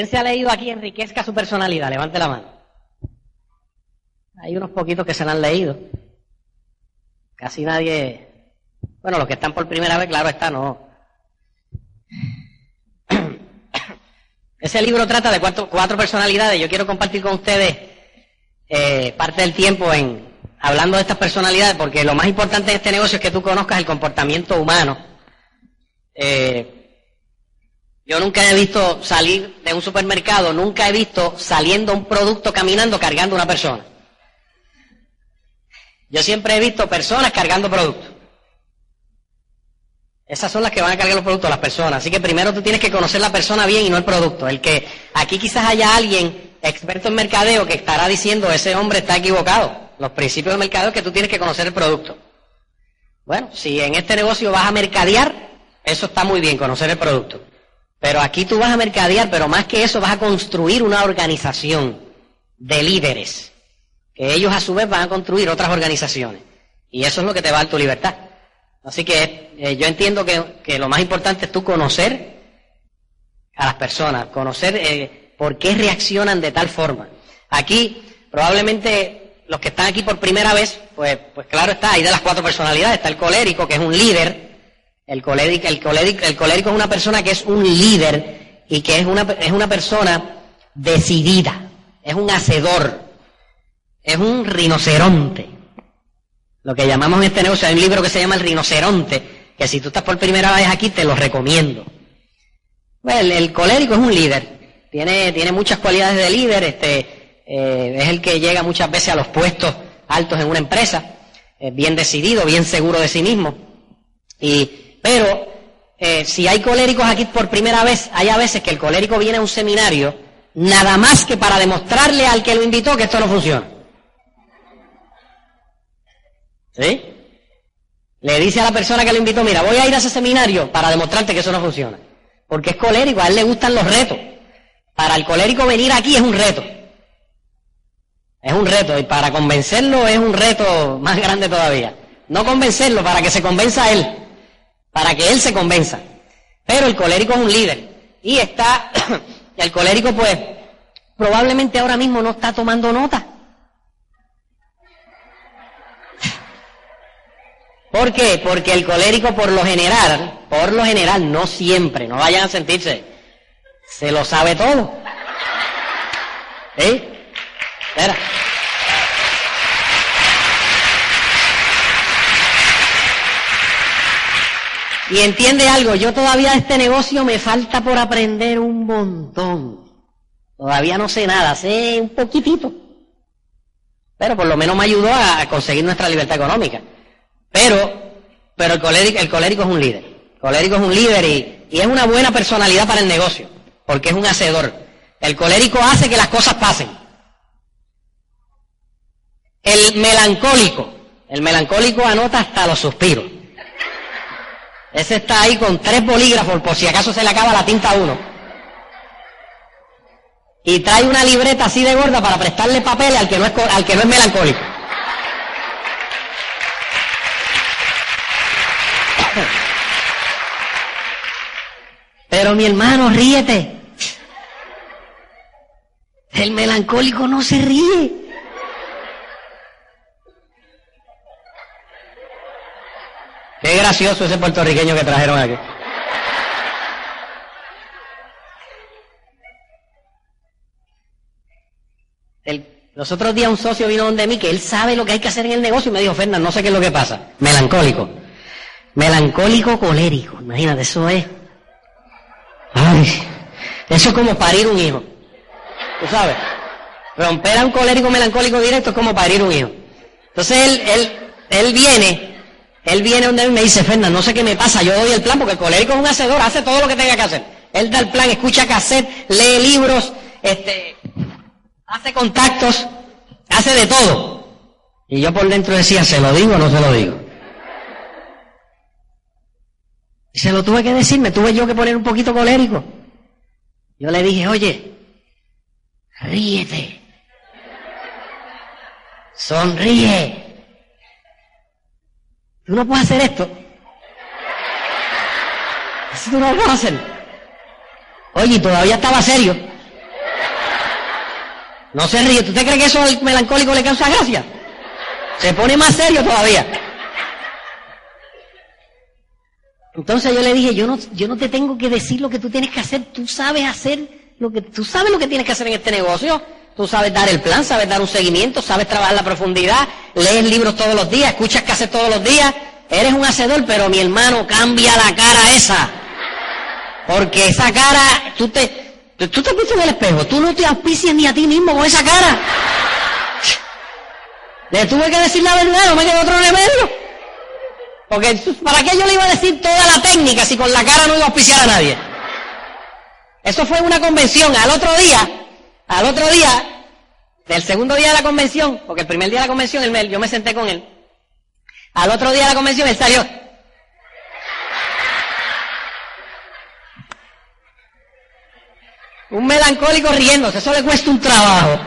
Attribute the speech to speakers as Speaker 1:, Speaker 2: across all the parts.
Speaker 1: ¿Quién se ha leído aquí Enriquezca su personalidad? Levante la mano. Hay unos poquitos que se la han leído. Casi nadie. Bueno, los que están por primera vez, claro está, no. Ese libro trata de cuatro, cuatro personalidades. Yo quiero compartir con ustedes eh, parte del tiempo en hablando de estas personalidades, porque lo más importante de este negocio es que tú conozcas el comportamiento humano. Eh, yo nunca he visto salir de un supermercado, nunca he visto saliendo un producto caminando cargando una persona. Yo siempre he visto personas cargando productos. Esas son las que van a cargar los productos, las personas. Así que primero tú tienes que conocer la persona bien y no el producto. El que aquí quizás haya alguien experto en mercadeo que estará diciendo ese hombre está equivocado. Los principios del mercadeo es que tú tienes que conocer el producto. Bueno, si en este negocio vas a mercadear, eso está muy bien, conocer el producto. Pero aquí tú vas a mercadear, pero más que eso vas a construir una organización de líderes, que ellos a su vez van a construir otras organizaciones. Y eso es lo que te va a dar tu libertad. Así que eh, yo entiendo que, lo más importante es tú conocer a las personas, conocer eh, por qué reaccionan de tal forma. Aquí, probablemente los que están aquí por primera vez, pues, pues claro está, hay de las cuatro personalidades, está el colérico, que es un líder, el colérico, el, colérico, el colérico es una persona que es un líder y que es una, es una persona decidida, es un hacedor, es un rinoceronte. Lo que llamamos en este negocio, hay un libro que se llama El rinoceronte, que si tú estás por primera vez aquí te lo recomiendo. el, colérico es un líder, tiene, tiene muchas cualidades de líder, este, eh, es el que llega muchas veces a los puestos altos en una empresa, es bien decidido, bien seguro de sí mismo. Y pero eh, si hay coléricos aquí por primera vez, hay a veces que el colérico viene a un seminario nada más que para demostrarle al que lo invitó que esto no funciona. ¿Sí? Le dice a la persona que lo invitó, mira, voy a ir a ese seminario para demostrarte que eso no funciona. Porque es colérico, a él le gustan los retos. Para el colérico venir aquí es un reto. Es un reto, y para convencerlo es un reto más grande todavía. No convencerlo, para que se convenza a él para que él se convenza. Pero el colérico es un líder. Y está, el colérico pues probablemente ahora mismo no está tomando nota. ¿Por qué? Porque el colérico por lo general, por lo general, no siempre, no vayan a sentirse, se lo sabe todo. ¿Sí? Espera. Y entiende algo, yo todavía de este negocio me falta por aprender un montón. Todavía no sé nada, sé un poquitito. Pero por lo menos me ayudó a conseguir nuestra libertad económica. Pero, pero el colérico, el colérico es un líder. El colérico es un líder y, y es una buena personalidad para el negocio, porque es un hacedor. El colérico hace que las cosas pasen. El melancólico, el melancólico anota hasta los suspiros. Ese está ahí con tres bolígrafos por si acaso se le acaba la tinta a uno. Y trae una libreta así de gorda para prestarle papel al que no es, al que no es melancólico. Pero mi hermano, ríete. El melancólico no se ríe. Qué gracioso ese puertorriqueño que trajeron aquí. los otros días un socio vino donde mí que él sabe lo que hay que hacer en el negocio y me dijo, Fernando, no sé qué es lo que pasa. Melancólico. Melancólico colérico. Imagínate, eso es. Ay, eso es como parir un hijo. ¿Tú sabes? Romper a un colérico melancólico directo es como parir un hijo. Entonces él, él, él viene él viene donde él me dice, Fernando, no sé qué me pasa, yo doy el plan porque el colérico es un hacedor, hace todo lo que tenga que hacer. Él da el plan, escucha cassette, lee libros, este, hace contactos, hace de todo. Y yo por dentro decía, ¿se lo digo o no se lo digo? Y se lo tuve que decir, me tuve yo que poner un poquito colérico. Yo le dije, oye, ríete, sonríe. Tú no puedes hacer esto. Eso tú no lo puedes hacer. Oye, todavía estaba serio. No se ríe. ¿Tú te crees que eso al melancólico le causa gracia? Se pone más serio todavía. Entonces yo le dije, yo no, yo no te tengo que decir lo que tú tienes que hacer, tú sabes hacer lo que, tú sabes lo que tienes que hacer en este negocio. Tú sabes dar el plan, sabes dar un seguimiento, sabes trabajar la profundidad, lees libros todos los días, escuchas haces todos los días. Eres un hacedor, pero mi hermano, cambia la cara esa. Porque esa cara, tú te, tú te en el espejo, tú no te auspicias ni a ti mismo con esa cara. Le tuve que decir la verdad, no me quedó otro remedio. Porque, ¿para qué yo le iba a decir toda la técnica si con la cara no iba a auspiciar a nadie? Eso fue una convención. Al otro día, al otro día, del segundo día de la convención, porque el primer día de la convención yo me senté con él. Al otro día de la convención él salió. Un melancólico riéndose, eso le cuesta un trabajo.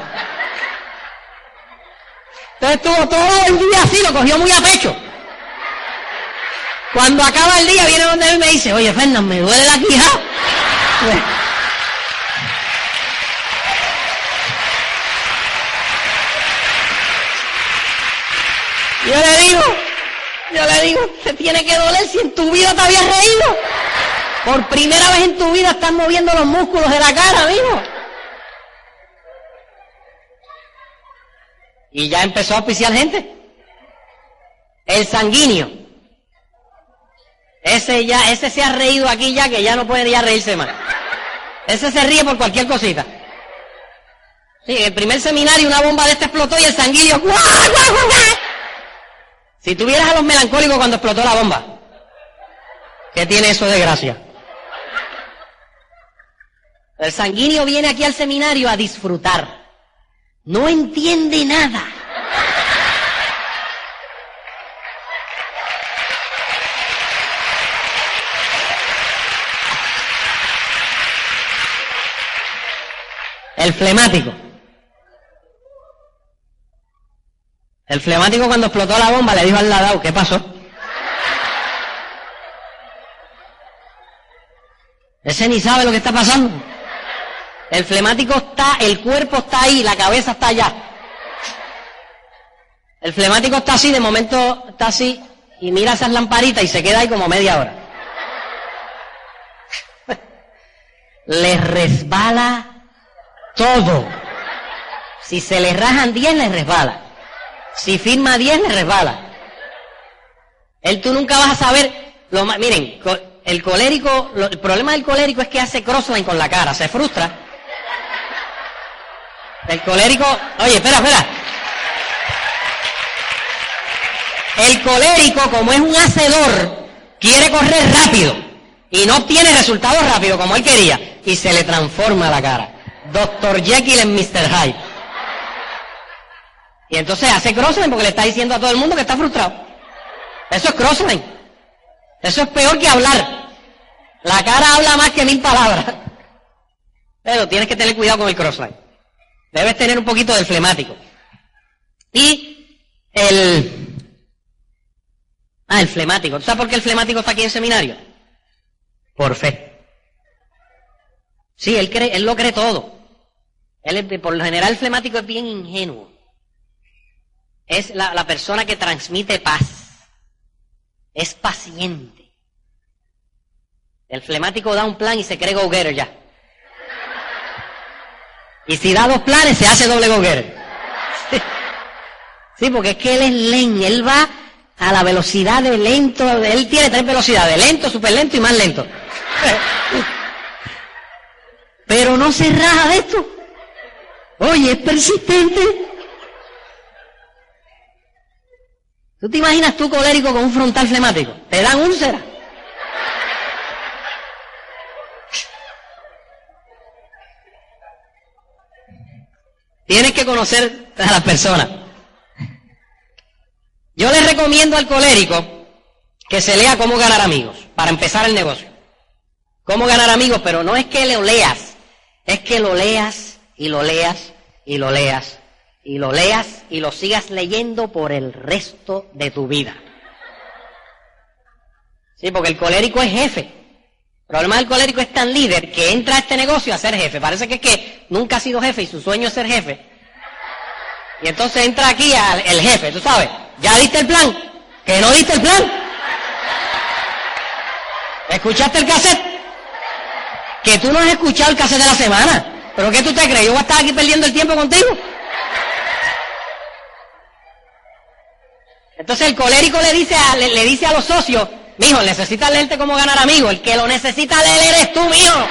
Speaker 1: Entonces estuvo todo el día así, lo cogió muy a pecho. Cuando acaba el día, viene donde él me dice, oye, Fernán, me duele la quijada. Yo le digo, yo le digo, te tiene que doler si en tu vida te habías reído. Por primera vez en tu vida estás moviendo los músculos de la cara, amigo. Y ya empezó a auspiciar gente. El sanguíneo. Ese ya, ese se ha reído aquí ya que ya no puede ya reírse más. Ese se ríe por cualquier cosita. Sí, el primer seminario una bomba de este explotó y el sanguíneo. Si tuvieras a los melancólicos cuando explotó la bomba, ¿qué tiene eso de gracia? El sanguíneo viene aquí al seminario a disfrutar. No entiende nada. El flemático. El flemático cuando explotó la bomba le dijo al ladao, ¿qué pasó? Ese ni sabe lo que está pasando. El flemático está, el cuerpo está ahí, la cabeza está allá. El flemático está así, de momento está así, y mira esas lamparitas y se queda ahí como media hora. le resbala todo. Si se le rajan 10, le resbala. Si firma 10, le resbala. Él tú nunca vas a saber lo. Miren, el colérico, el problema del colérico es que hace crossline con la cara, se frustra. El colérico, oye, espera, espera. El colérico, como es un hacedor, quiere correr rápido y no obtiene resultados rápido como él quería y se le transforma la cara. Dr. Jekyll en Mr. Hyde. Y entonces hace crossline porque le está diciendo a todo el mundo que está frustrado. Eso es crossline. Eso es peor que hablar. La cara habla más que mil palabras. Pero tienes que tener cuidado con el crossline. Debes tener un poquito del flemático. Y el... Ah, el flemático. ¿Sabes por qué el flemático está aquí en seminario? Por fe. Sí, él, cree, él lo cree todo. Él, por lo general, el flemático es bien ingenuo. Es la, la persona que transmite paz. Es paciente. El flemático da un plan y se cree go ya. Y si da dos planes, se hace doble go Sí. porque es que él es len, él va a la velocidad de lento, él tiene tres velocidades, lento, super lento y más lento. Pero no se raja de esto. Oye, es persistente. ¿Tú te imaginas tú colérico con un frontal flemático? Te dan úlcera. Tienes que conocer a las personas. Yo les recomiendo al colérico que se lea cómo ganar amigos para empezar el negocio. Cómo ganar amigos, pero no es que lo leas, es que lo leas y lo leas y lo leas y lo leas y lo sigas leyendo por el resto de tu vida. Sí, porque el colérico es jefe. El problema del colérico es tan líder que entra a este negocio a ser jefe. Parece que es que nunca ha sido jefe y su sueño es ser jefe. Y entonces entra aquí el jefe, tú sabes, ¿ya diste el plan? ¿Que no diste el plan? ¿Escuchaste el cassette? Que tú no has escuchado el cassette de la semana. ¿Pero qué tú te crees? ¿Yo voy a estar aquí perdiendo el tiempo contigo? Entonces el colérico le dice a, le, dice a los socios, mijo, necesitas leerte cómo ganar amigos. El que lo necesita leer eres tú, mijo.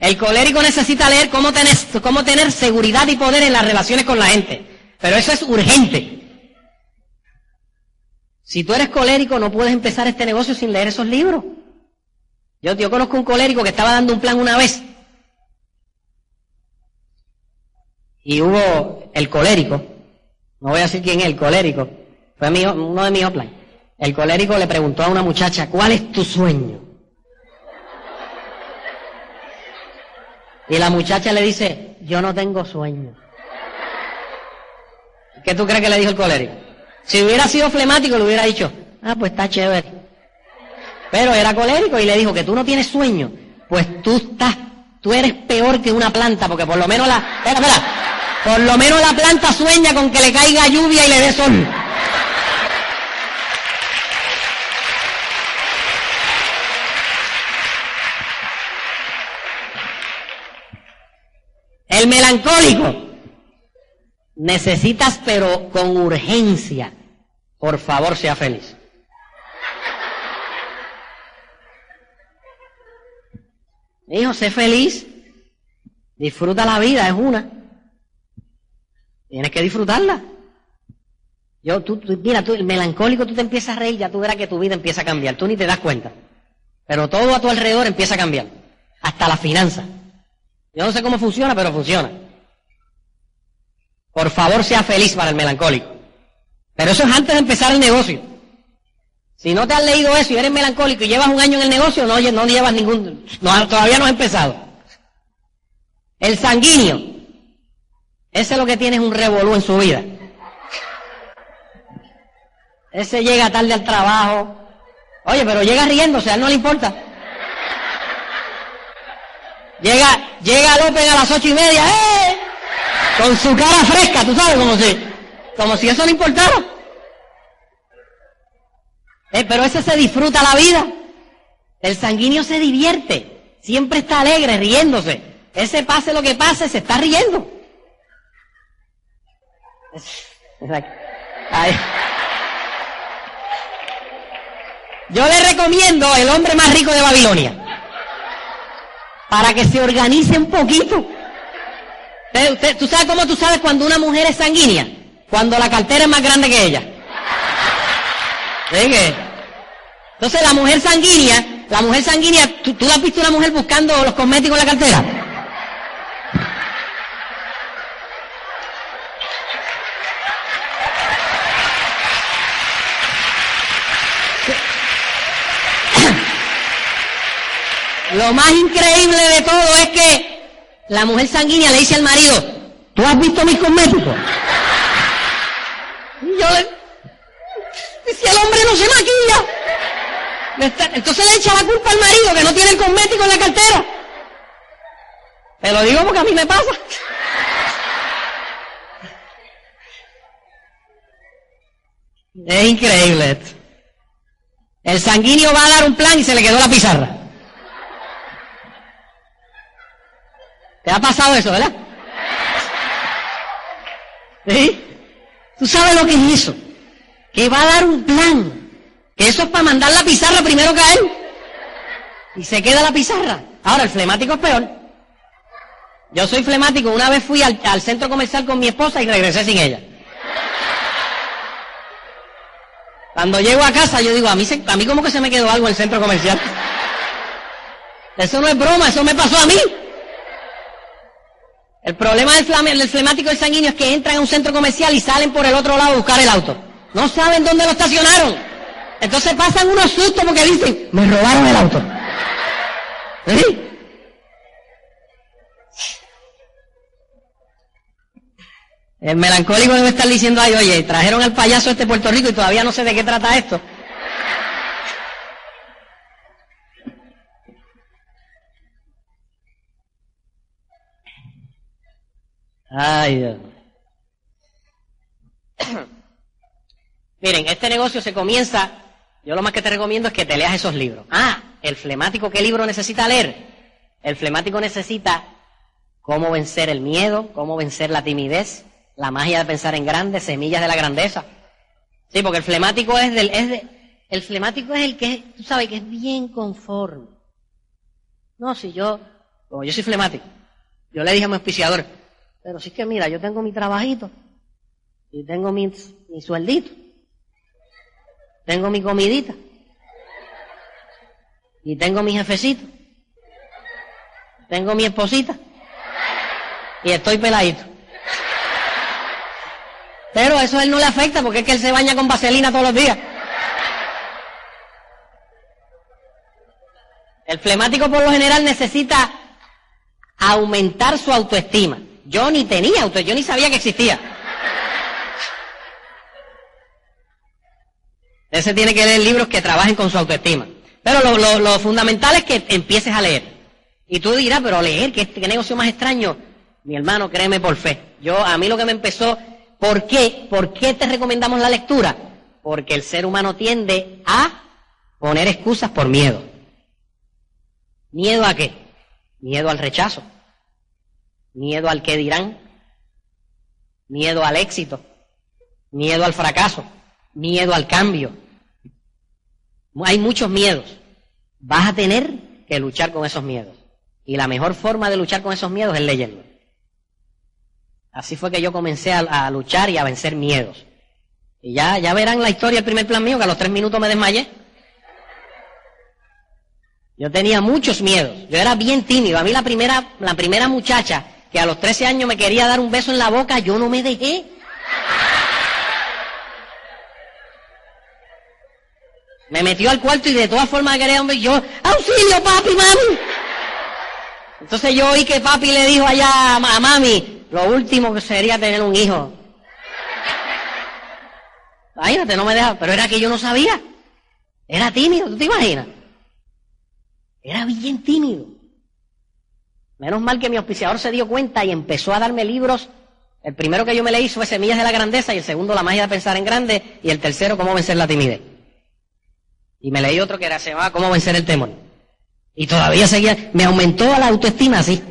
Speaker 1: El colérico necesita leer cómo tener, cómo tener seguridad y poder en las relaciones con la gente. Pero eso es urgente. Si tú eres colérico, no puedes empezar este negocio sin leer esos libros. Yo, yo conozco un colérico que estaba dando un plan una vez. Y hubo el colérico, no voy a decir quién es, el colérico, fue uno de mis plan. El colérico le preguntó a una muchacha, ¿cuál es tu sueño? Y la muchacha le dice, yo no tengo sueño. ¿Qué tú crees que le dijo el colérico? Si hubiera sido flemático, le hubiera dicho, ah, pues está chévere. Pero era colérico y le dijo que tú no tienes sueño. Pues tú estás, tú eres peor que una planta, porque por lo menos la, espera, espera, por lo menos la planta sueña con que le caiga lluvia y le dé sol. El melancólico. Necesitas, pero con urgencia, por favor, sea feliz. Hijo, sé feliz. Disfruta la vida, es una. Tienes que disfrutarla. Yo, tú, mira, tú, el melancólico, tú te empiezas a reír, ya tú verás que tu vida empieza a cambiar. Tú ni te das cuenta. Pero todo a tu alrededor empieza a cambiar. Hasta la finanza. Yo no sé cómo funciona, pero funciona. Por favor, sea feliz para el melancólico. Pero eso es antes de empezar el negocio. Si no te has leído eso y eres melancólico y llevas un año en el negocio, no, no llevas ningún, todavía no has empezado. El sanguíneo, ese es lo que tiene es un revolú en su vida. Ese llega tarde al trabajo. Oye, pero llega riéndose, a él no le importa. Llega, llega López a las ocho y media, ¡eh! Con su cara fresca, tú sabes, como si, como si eso le importara. Eh, pero ese se disfruta la vida. El sanguíneo se divierte. Siempre está alegre, riéndose. Ese pase lo que pase, se está riendo. Yo le recomiendo el hombre más rico de Babilonia para que se organice un poquito. ¿Tú sabes cómo tú sabes cuando una mujer es sanguínea? Cuando la cartera es más grande que ella. Entonces la mujer sanguínea, la mujer sanguínea, ¿tú, ¿tú has visto una mujer buscando los cosméticos en la cartera? Lo más increíble de todo es que la mujer sanguínea le dice al marido, ¿tú has visto mis cosméticos? Y yo le... El hombre no se maquilla. Entonces le echa la culpa al marido que no tiene el cosmético en la cartera. Te lo digo porque a mí me pasa. Es increíble. El sanguíneo va a dar un plan y se le quedó la pizarra. ¿Te ha pasado eso, verdad? ¿Sí? ¿Tú sabes lo que es eso? Que va a dar un plan. Que eso es para mandar la pizarra primero que a él. Y se queda la pizarra. Ahora, el flemático es peor. Yo soy flemático. Una vez fui al, centro comercial con mi esposa y regresé sin ella. Cuando llego a casa, yo digo, a mí, a mí como que se me quedó algo en el centro comercial. Eso no es broma, eso me pasó a mí. El problema del, flemático del sanguíneo es que entran a un centro comercial y salen por el otro lado a buscar el auto. No saben dónde lo estacionaron. Entonces pasan unos sustos porque dicen, me robaron el auto. ¿Eh? El melancólico debe estar diciendo, ay, oye, trajeron al payaso este Puerto Rico y todavía no sé de qué trata esto. Ay, Dios. Miren, este negocio se comienza, yo lo más que te recomiendo es que te leas esos libros. Ah, el flemático, ¿qué libro necesita leer? El flemático necesita cómo vencer el miedo, cómo vencer la timidez, la magia de pensar en grande, semillas de la grandeza. Sí, porque el flemático es del, es de, el flemático es el que, tú sabes, que es bien conforme. No, si yo, como yo soy flemático, yo le dije a mi auspiciador, pero si es que mira, yo tengo mi trabajito, y tengo mi, mi sueldito, tengo mi comidita, y tengo mi jefecito, tengo mi esposita, y estoy peladito. Pero eso a él no le afecta porque es que él se baña con vaselina todos los días. El flemático por lo general necesita aumentar su autoestima. Yo ni tenía autoestima, yo ni sabía que existía. Ese tiene que leer libros que trabajen con su autoestima. Pero lo, fundamental es que empieces a leer. Y tú dirás, pero leer, ¿qué, qué negocio más extraño? Mi hermano, créeme por fe. Yo, a mí lo que me empezó, ¿por qué? ¿Por qué te recomendamos la lectura? Porque el ser humano tiende a poner excusas por miedo. ¿Miedo a qué? Miedo al rechazo. Miedo al que dirán. Miedo al éxito. Miedo al fracaso. Miedo al cambio. Hay muchos miedos. Vas a tener que luchar con esos miedos. Y la mejor forma de luchar con esos miedos es leyendo. Así fue que yo comencé a, luchar y a vencer miedos. Y ya, ya verán la historia del primer plan mío, que a los tres minutos me desmayé. Yo tenía muchos miedos. Yo era bien tímido. A mí la primera, la primera muchacha que a los 13 años me quería dar un beso en la boca, yo no me dejé. Me metió al cuarto y de todas formas quería beso. Yo, auxilio, papi, mami. Entonces yo oí que papi le dijo allá a mami, lo último que sería tener un hijo. Imagínate, no me deja, pero era que yo no sabía. Era tímido, ¿tú te imaginas? Era bien tímido. Menos mal que mi auspiciador se dio cuenta y empezó a darme libros. El primero que yo me leí fue Semillas de la Grandeza y el segundo La magia de pensar en grande y el tercero Cómo vencer la timidez. Y me leí otro que era, se llamaba Cómo vencer el temor. Y todavía seguía, me aumentó la autoestima así.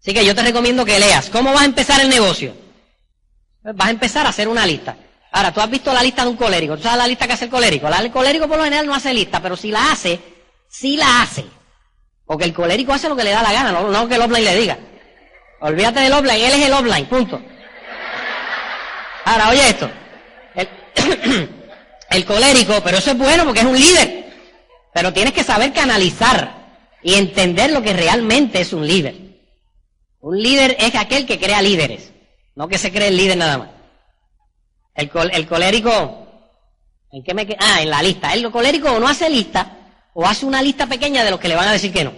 Speaker 1: Así que yo te recomiendo que leas. ¿Cómo vas a empezar el negocio? Vas a empezar a hacer una lista. Ahora, tú has visto la lista de un colérico. ¿Tú sabes la lista que hace el colérico? El colérico por lo general no hace lista, pero si la hace, sí la hace. Porque el colérico hace lo que le da la gana, no, que el offline le diga. Olvídate del offline, él es el offline, punto. Ahora, oye esto. El, colérico, pero eso es bueno porque es un líder. Pero tienes que saber canalizar y entender lo que realmente es un líder. Un líder es aquel que crea líderes, no que se cree el líder nada más. El, el colérico, ¿en me Ah, en la lista. El colérico no hace lista o hace una lista pequeña de los que le van a decir que no.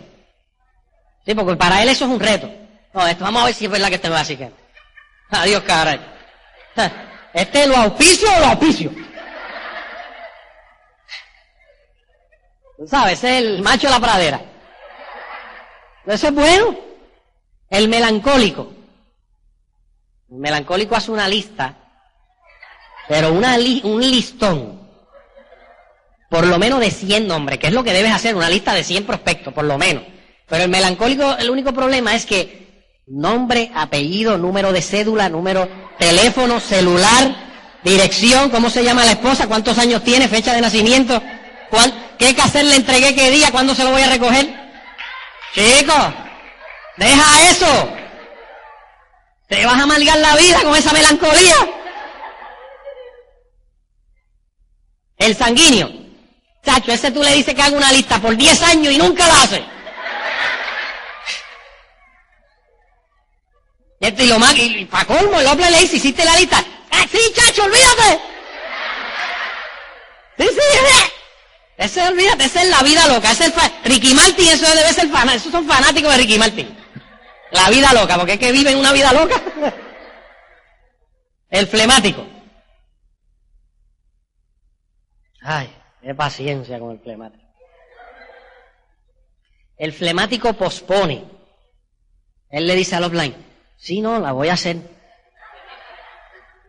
Speaker 1: Sí, porque para él eso es un reto. No, vamos a ver si es verdad que me va a decir que no. Adiós, caray. ¿Este lo auspicio o lo auspicio? Tú sabes, es el macho de la pradera. Eso es bueno. El melancólico. El melancólico hace una lista pero una un listón, por lo menos de 100 nombres, que es lo que debes hacer, una lista de 100 prospectos, por lo menos. Pero el melancólico, el único problema es que nombre, apellido, número de cédula, número, teléfono, celular, dirección, cómo se llama la esposa, cuántos años tiene, fecha de nacimiento, qué hacer le entregué, qué día, cuándo se lo voy a recoger. Chicos, deja eso. Te vas a amargar la vida con esa melancolía. El sanguíneo. Chacho, ese tú le dices que haga una lista por 10 años y nunca la hace. Y este y lo más, y, para colmo, el hombre le dice, hiciste la lista. ¡Ah, sí, chacho, olvídate! Sí, sí, ese, olvídate, ese es la vida loca. Ese es Ricky Martin, eso debe ser fanático. Esos son fanáticos de Ricky Martin. La vida loca, porque es que viven una vida loca. El flemático. Ay, qué paciencia con el flemático. El flemático pospone. Él le dice al offline, sí, no, la voy a hacer.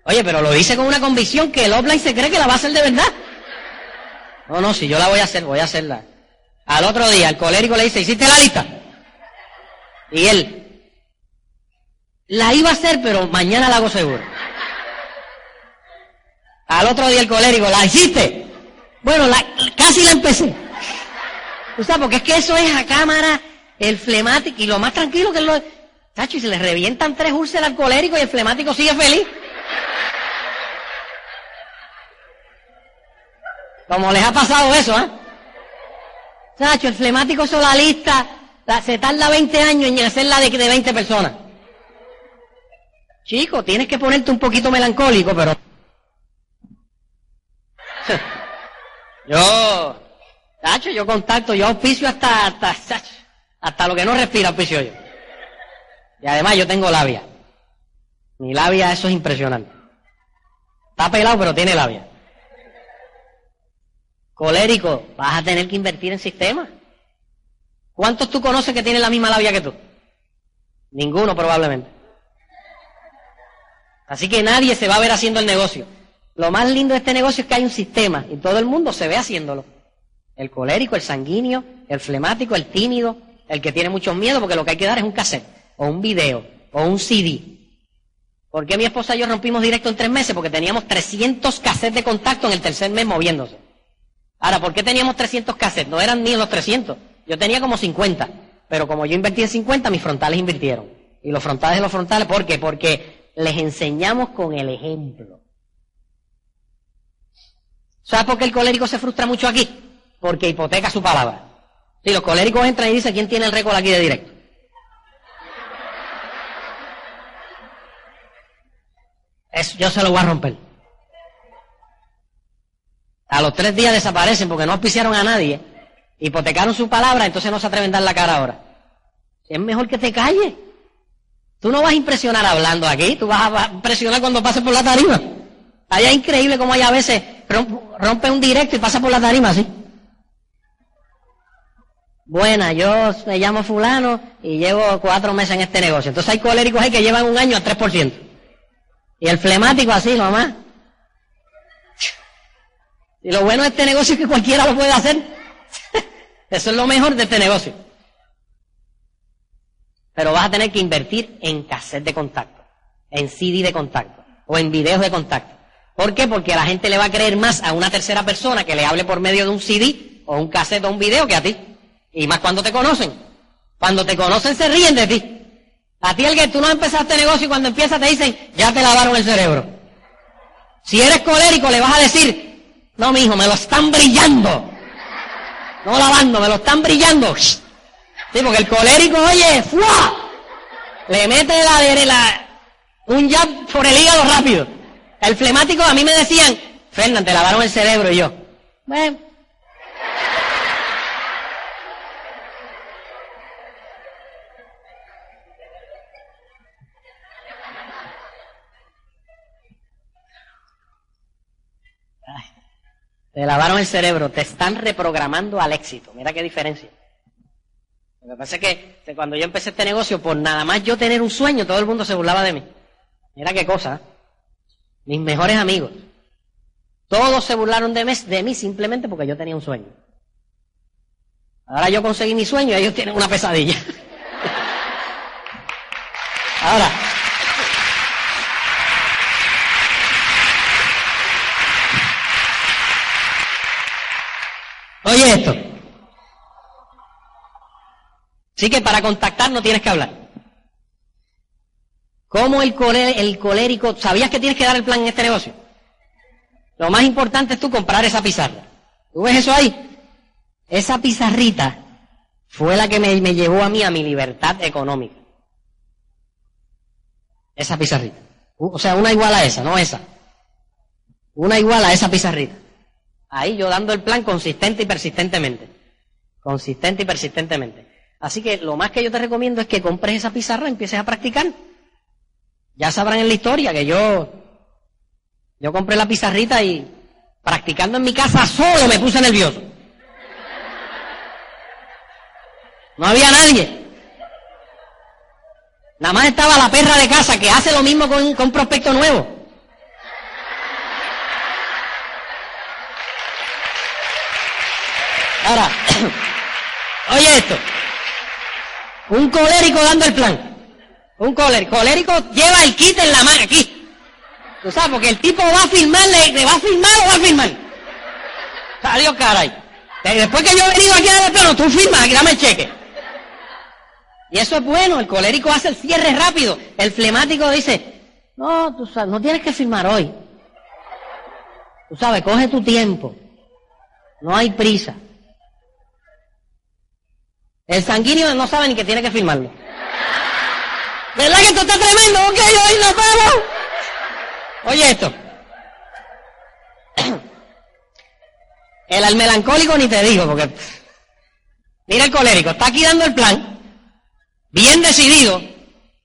Speaker 1: Oye, pero lo dice con una convicción que el offline se cree que la va a hacer de verdad. No, no, si yo la voy a hacer, voy a hacerla. Al otro día, el colérico le dice, ¿hiciste la lista? Y él, la iba a hacer, pero mañana la hago seguro. Al otro día el colérico, ¿la hiciste? Bueno, casi la empecé. ¿Tú sabes? Porque es que eso es a cámara, el flemático, y lo más tranquilo que lo... Tacho, y se le revientan tres úlceras al colérico y el flemático sigue feliz. Como les ha pasado eso, ¿eh? Sacho, el flemático solalista se tarda 20 años en hacerla de, de 20 personas. Chico, tienes que ponerte un poquito melancólico, pero... yo, Sacho, yo contacto, yo auspicio hasta, hasta, hasta lo que no respira auspicio yo. Y además yo tengo labia. Mi labia, eso es impresionante. Está pelado, pero tiene labia colérico, vas a tener que invertir en sistemas. ¿Cuántos tú conoces que tienen la misma labia que tú? Ninguno probablemente. Así que nadie se va a ver haciendo el negocio. Lo más lindo de este negocio es que hay un sistema y todo el mundo se ve haciéndolo. El colérico, el sanguíneo, el flemático, el tímido, el que tiene mucho miedo porque lo que hay que dar es un cassette, o un video, o un CD. ¿Por qué mi esposa y yo rompimos directo en tres meses? Porque teníamos 300 cassettes de contacto en el tercer mes moviéndose. Ahora, ¿por qué teníamos 300 cassettes? No eran ni los 300. Yo tenía como 50. Pero como yo invertí en 50, mis frontales invirtieron. Y los frontales de los frontales, ¿por qué? Porque les enseñamos con el ejemplo. ¿Sabes por qué el colérico se frustra mucho aquí? Porque hipoteca su palabra. Si los coléricos entran y dicen, ¿quién tiene el récord aquí de directo? Yo se lo voy a romper. A los tres días desaparecen porque no auspiciaron a nadie, hipotecaron su palabra, entonces no se atreven a dar la cara ahora. Es mejor que te calles. Tú no vas a impresionar hablando aquí, tú vas a impresionar cuando pases por la tarima. Allá es increíble como hay a veces rompe un directo y pasa por la tarima, ¿sí? Buena, yo me llamo fulano y llevo cuatro meses en este negocio. Entonces hay coléricos ahí que llevan un año a 3%. Y el flemático así nomás. Y lo bueno de este negocio es que cualquiera lo puede hacer. Eso es lo mejor de este negocio. Pero vas a tener que invertir en cassette de contacto, en CD de contacto o en videos de contacto. ¿Por qué? Porque la gente le va a creer más a una tercera persona que le hable por medio de un CD o un cassette o un video que a ti. Y más cuando te conocen. Cuando te conocen se ríen de ti. A ti el que tú no empezaste negocio y cuando empiezas te dicen, ya te lavaron el cerebro. Si eres colérico le vas a decir, no, mi hijo, me lo están brillando. No lavando, me lo están brillando. Sí, porque el colérico, oye, ¡fua! Le mete la, la, un jab por el hígado rápido. El flemático, a mí me decían, Fernán, te lavaron el cerebro y yo. Bueno, Te lavaron el cerebro, te están reprogramando al éxito. Mira qué diferencia. Lo que pasa es que cuando yo empecé este negocio, por nada más yo tener un sueño, todo el mundo se burlaba de mí. Mira qué cosa. ¿eh? Mis mejores amigos. Todos se burlaron de mí, de mí simplemente porque yo tenía un sueño. Ahora yo conseguí mi sueño y ellos tienen una pesadilla. Ahora, Oye esto. Así que para contactar no tienes que hablar. ¿Cómo el, el colérico, sabías que tienes que dar el plan en este negocio? Lo más importante es tú comprar esa pizarra. ¿Tú ves eso ahí? Esa pizarrita fue la que me, me llevó a mí a mi libertad económica. Esa pizarrita. O sea, una igual a esa, no esa. Una igual a esa pizarrita. Ahí yo dando el plan consistente y persistentemente. Consistente y persistentemente. Así que lo más que yo te recomiendo es que compres esa pizarra y empieces a practicar. Ya sabrán en la historia que yo, yo compré la pizarrita y practicando en mi casa solo me puse nervioso. No había nadie. Nada más estaba la perra de casa que hace lo mismo con, con un prospecto nuevo. Ahora, oye esto. Un colérico dando el plan. Un colérico. Colérico lleva el kit en la mano, aquí. Tú sabes, porque el tipo va a firmar, ¿le, va a firmar o va a firmar? Adiós, caray. Después que yo he venido aquí a dar plano, tú firmas, aquí dame el cheque. Y eso es bueno, el colérico hace el cierre rápido. El flemático dice, no, tú sabes, no tienes que firmar hoy. Tú sabes, coge tu tiempo. No hay prisa. El sanguíneo no sabe ni que tiene que firmarlo. ¿Verdad que esto está tremendo? Ok, hoy vemos. Oye esto. El melancólico ni te digo, porque... Mira el colérico, está aquí dando el plan, bien decidido,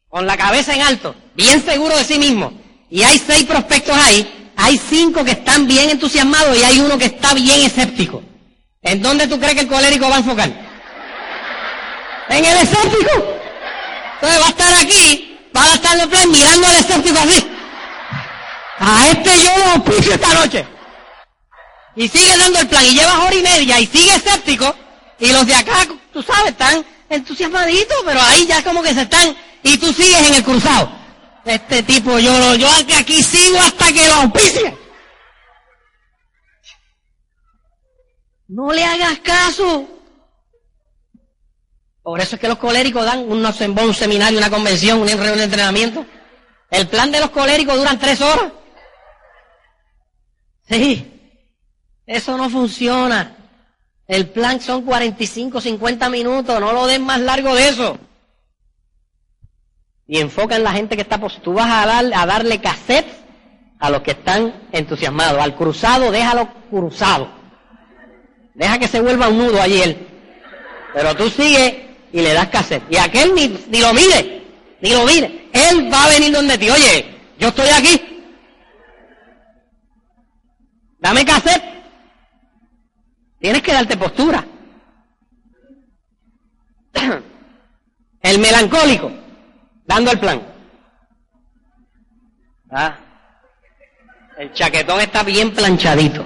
Speaker 1: con la cabeza en alto, bien seguro de sí mismo. Y hay seis prospectos ahí, hay cinco que están bien entusiasmados y hay uno que está bien escéptico. ¿En dónde tú crees que el colérico va a enfocar? En el escéptico. Entonces va a estar aquí, va a estar en plan mirando al escéptico así. A este yo lo auspicio esta noche. Y sigue dando el plan y lleva hora y media y sigue escéptico. Y los de acá, tú sabes, están entusiasmaditos, pero ahí ya como que se están y tú sigues en el cruzado. Este tipo, yo, yo aquí sigo hasta que lo auspicie. No le hagas caso. Por eso es que los coléricos dan unos, un seminario, una convención, una reunión de entrenamiento. El plan de los coléricos duran tres horas. Sí, eso no funciona. El plan son 45, 50 minutos, no lo den más largo de eso. Y enfoca en la gente que está, pues tú vas a, a darle cassette a los que están entusiasmados. Al cruzado, déjalo cruzado. Deja que se vuelva un nudo allí él. Pero tú sigue y le das cassette. Y aquel ni, lo mire, ni lo mire. Él va a venir donde ti. Oye, yo estoy aquí. Dame cassette. Tienes que darte postura. El melancólico, dando el plan. ¿Ah? El chaquetón está bien planchadito.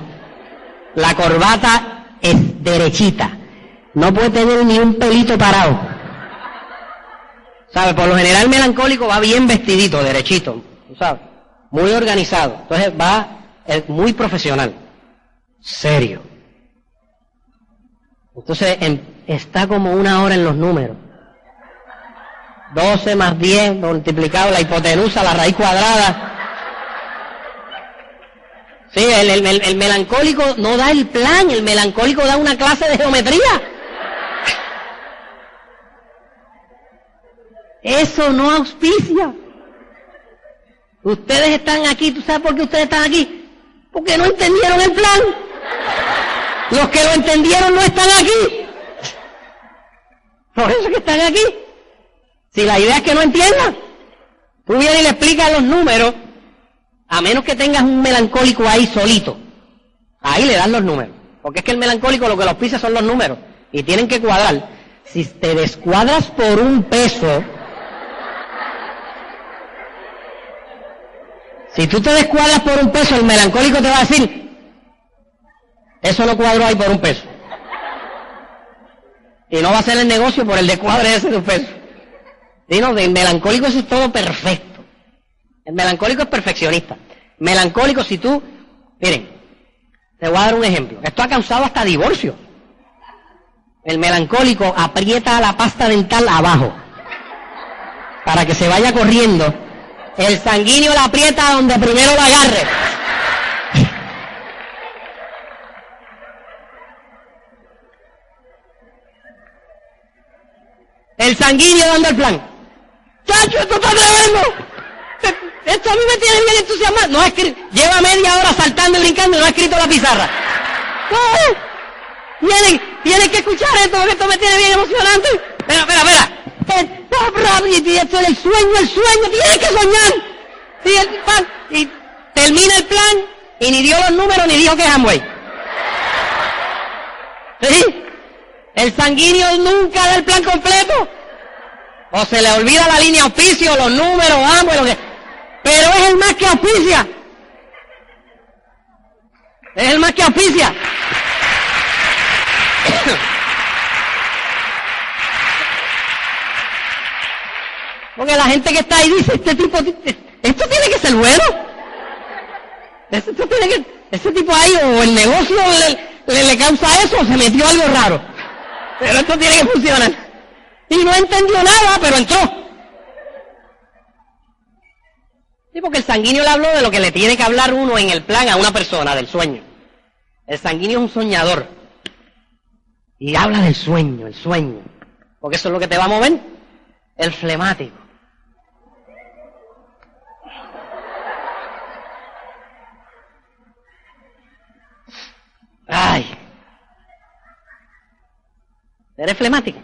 Speaker 1: La corbata es derechita. No puede tener ni un pelito parado. ¿Sabe? Por lo general el melancólico va bien vestidito, derechito, ¿sabes? Muy organizado. Entonces va muy profesional, serio. Entonces está como una hora en los números. 12 más 10 multiplicado la hipotenusa, la raíz cuadrada. Sí, el melancólico no da el plan, el melancólico da una clase de geometría. Eso no auspicia. Ustedes están aquí, ¿tú sabes por qué ustedes están aquí? Porque no entendieron el plan. Los que lo entendieron no están aquí. Por eso que están aquí. Si la idea es que no entiendan, tú vienes y le explicas los números, a menos que tengas un melancólico ahí solito. Ahí le dan los números. Porque es que el melancólico lo que lo auspicia son los números. Y tienen que cuadrar. Si te descuadras por un peso, Si tú te descuadras por un peso, el melancólico te va a decir, eso no cuadro ahí por un peso. Y no va a ser el negocio por el descuadre ese de un peso. Y no, el melancólico eso es todo perfecto. El melancólico es perfeccionista. Melancólico, si tú, miren, te voy a dar un ejemplo. Esto ha causado hasta divorcio. El melancólico aprieta la pasta dental abajo para que se vaya corriendo el sanguíneo la aprieta donde primero la agarre. El sanguíneo dando el plan. ¡Chacho, esto está tremendo! Esto a mí me tiene bien entusiasmado. No lleva media hora saltando y brincando y no ha escrito la pizarra. Tienen, tienen que escuchar esto, porque esto me tiene bien emocionante. Espera, espera, espera y el sueño, el sueño, tienes que soñar. Y, termina el plan y ni dio los números ni dijo que es Amway. ¿Sí? El sanguíneo nunca da el plan completo. O se le olvida la línea auspicio, los números, ambos, lo que... Pero es el más que auspicia. Es el más que auspicia. Porque la gente que está ahí dice, este tipo, esto tiene que ser bueno. Esto tiene que, ese tipo ahí o el negocio le, le, causa eso o se metió algo raro. Pero esto tiene que funcionar. Y no entendió nada, pero entró. Sí, porque el sanguíneo le habló de lo que le tiene que hablar uno en el plan a una persona, del sueño. El sanguíneo es un soñador. Y habla del sueño, el sueño. Porque eso es lo que te va a mover. El flemático. Ay. ¿Eres flemático?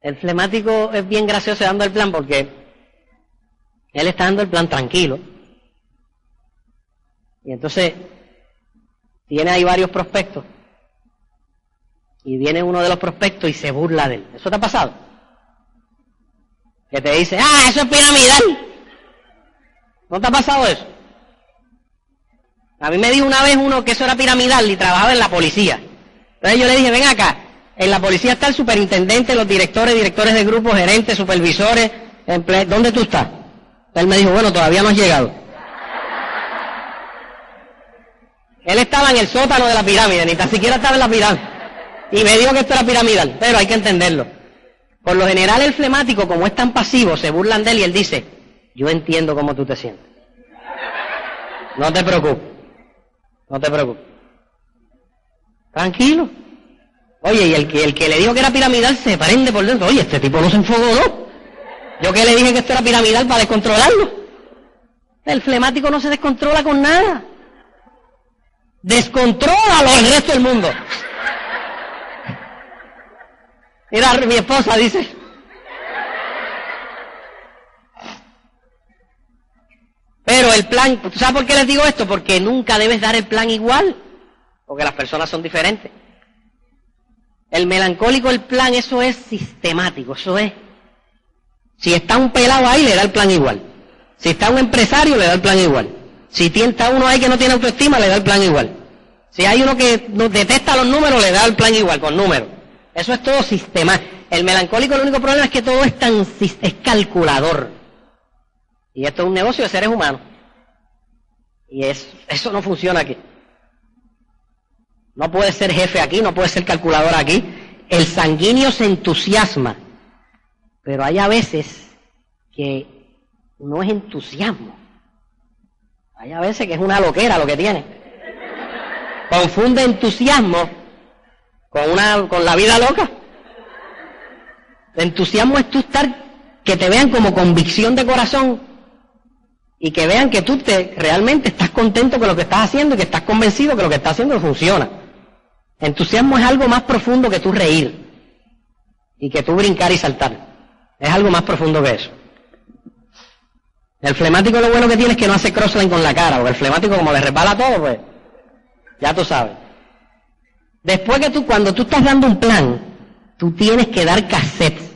Speaker 1: El flemático es bien gracioso dando el plan porque él está dando el plan tranquilo. Y entonces tiene ahí varios prospectos. Y viene uno de los prospectos y se burla de él. ¿Eso te ha pasado? Que te dice, ah, eso es piramidal. ¿No te ha pasado eso? A mí me dijo una vez uno que eso era piramidal y trabajaba en la policía. Entonces yo le dije, ven acá, en la policía está el superintendente, los directores, directores de grupos, gerentes, supervisores, ¿dónde tú estás? Él me dijo, bueno, todavía no has llegado. Él estaba en el sótano de la pirámide, ni tan siquiera estaba en la pirámide. Y me dijo que esto era piramidal, pero hay que entenderlo. Por lo general el flemático, como es tan pasivo, se burlan de él y él dice, yo entiendo cómo tú te sientes. No te preocupes. No te preocupes. Tranquilo. Oye, y el que, el que le dijo que era piramidal se prende por dentro. Oye, este tipo no se enfogó, ¿no? Yo que le dije que esto era piramidal para descontrolarlo. El flemático no se descontrola con nada. Descontrola el resto del mundo. Mira, mi esposa dice, Pero el plan, ¿tú sabes por qué les digo esto? Porque nunca debes dar el plan igual, porque las personas son diferentes. El melancólico, el plan, eso es sistemático, eso es. Si está un pelado ahí, le da el plan igual. Si está un empresario, le da el plan igual. Si está uno ahí que no tiene autoestima, le da el plan igual. Si hay uno que detesta los números, le da el plan igual, con números. Eso es todo sistema. El melancólico, el único problema es que todo es tan, es calculador. Y esto es un negocio de seres humanos. Y eso no funciona aquí. No puede ser jefe aquí, no puede ser calculador aquí. El sanguíneo se entusiasma. Pero hay a veces que no es entusiasmo. Hay a veces que es una loquera lo que tiene. Confunde entusiasmo con, una, con la vida loca. El entusiasmo es tú estar, que te vean como convicción de corazón y que vean que tú te, realmente estás contento con lo que estás haciendo y que estás convencido que lo que estás haciendo funciona. Entusiasmo es algo más profundo que tú reír y que tú brincar y saltar. Es algo más profundo que eso. El flemático lo bueno que tiene es que no hace crossline con la cara, porque el flemático como le resbala todo, pues ya tú sabes. Después que tú, cuando tú estás dando un plan, tú tienes que dar cassettes.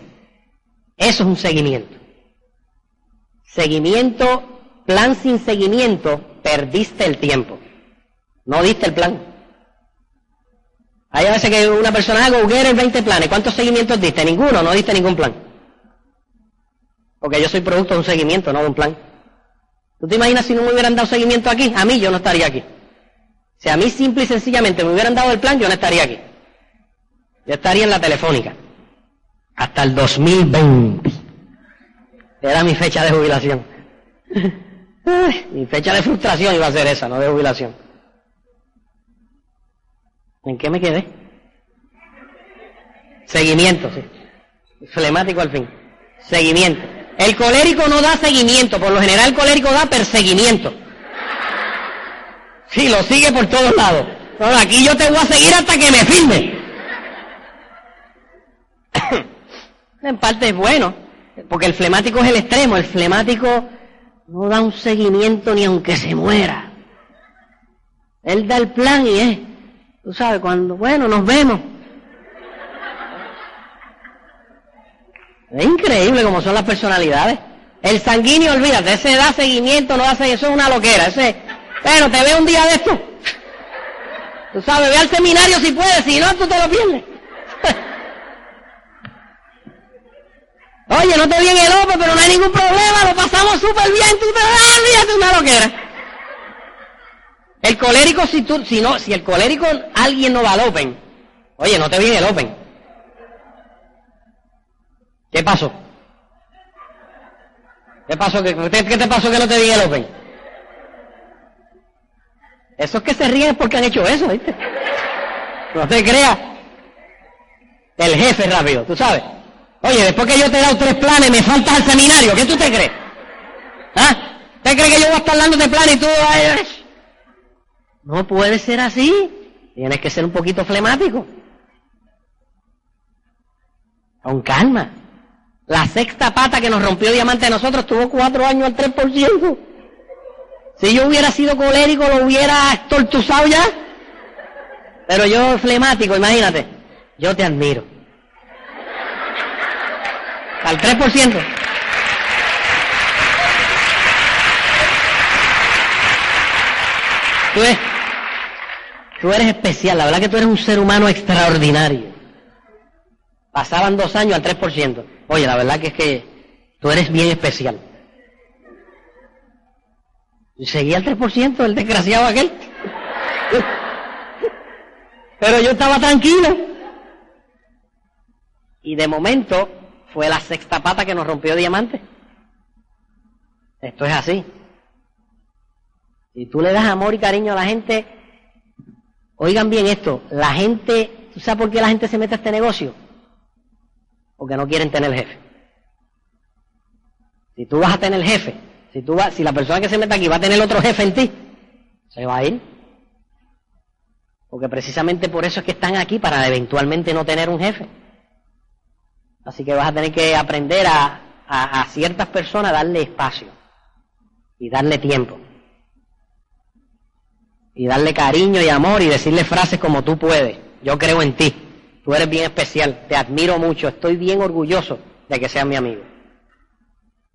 Speaker 1: Eso es un seguimiento. Seguimiento plan sin seguimiento, perdiste el tiempo. No diste el plan. Hay veces que una persona haga el 20 planes. ¿Cuántos seguimientos diste? Ninguno, no diste ningún plan. Porque yo soy producto de un seguimiento, no de un plan. ¿Tú te imaginas si no me hubieran dado seguimiento aquí? A mí yo no estaría aquí. Si a mí simple y sencillamente me hubieran dado el plan, yo no estaría aquí. Yo estaría en la telefónica. Hasta el 2020. Era mi fecha de jubilación. mi fecha de frustración iba a ser esa, no de jubilación. ¿En qué me quedé? Seguimiento, sí. Flemático al fin. Seguimiento. El colérico no da seguimiento, por lo general el colérico da perseguimiento. Sí, lo sigue por todos lados. aquí yo te voy a seguir hasta que me firme. en parte es bueno, porque el flemático es el extremo. El flemático no da un seguimiento ni aunque se muera. Él da el plan y es, Tú sabes, cuando, bueno, nos vemos. Es increíble cómo son las personalidades. El sanguíneo, olvídate, ese da seguimiento, no hace, eso es una loquera. Ese, bueno, te veo un día de esto. Tú sabes, ve al seminario si puedes, si no, tú te lo pierdes. Oye, no te vi en el ojo, pero no hay ningún problema, lo pasamos súper bien, tú te das, olvídate una loquera. El colérico, si tú, si no, si el colérico alguien no va al Open, oye, no te vi en el Open. ¿Qué pasó? ¿Qué pasó? ¿Qué, qué te pasó que no te vi en el Open? Esos que se ríen es porque han hecho eso, ¿viste? No te creas. El jefe rápido, tú sabes. Oye, después que yo te he dado tres planes, me faltas al seminario. ¿Qué tú te crees? ¿Ah? ¿Te crees que yo voy a estar dando de planes y tú... No puede ser así. Tienes que ser un poquito flemático. Con calma. La sexta pata que nos rompió diamante a nosotros tuvo cuatro años al 3%. Si yo hubiera sido colérico, lo hubiera estortuzado ya. Pero yo flemático, imagínate. Yo te admiro. Al 3%. Tú eres, tú eres especial, la verdad que tú eres un ser humano extraordinario. Pasaban dos años al 3%. Oye, la verdad que es que tú eres bien especial. Y seguía al 3%, el desgraciado aquel. Pero yo estaba tranquilo. Y de momento fue la sexta pata que nos rompió diamante. Esto es así. Si tú le das amor y cariño a la gente, oigan bien esto, la gente, ¿tú sabes por qué la gente se mete a este negocio? Porque no quieren tener jefe. Si tú vas a tener jefe, si, tú vas, si la persona que se mete aquí va a tener otro jefe en ti, se va a ir. Porque precisamente por eso es que están aquí, para eventualmente no tener un jefe. Así que vas a tener que aprender a, a, ciertas personas darle espacio y darle tiempo. Y darle cariño y amor y decirle frases como tú puedes. Yo creo en ti. Tú eres bien especial. Te admiro mucho. Estoy bien orgulloso de que seas mi amigo.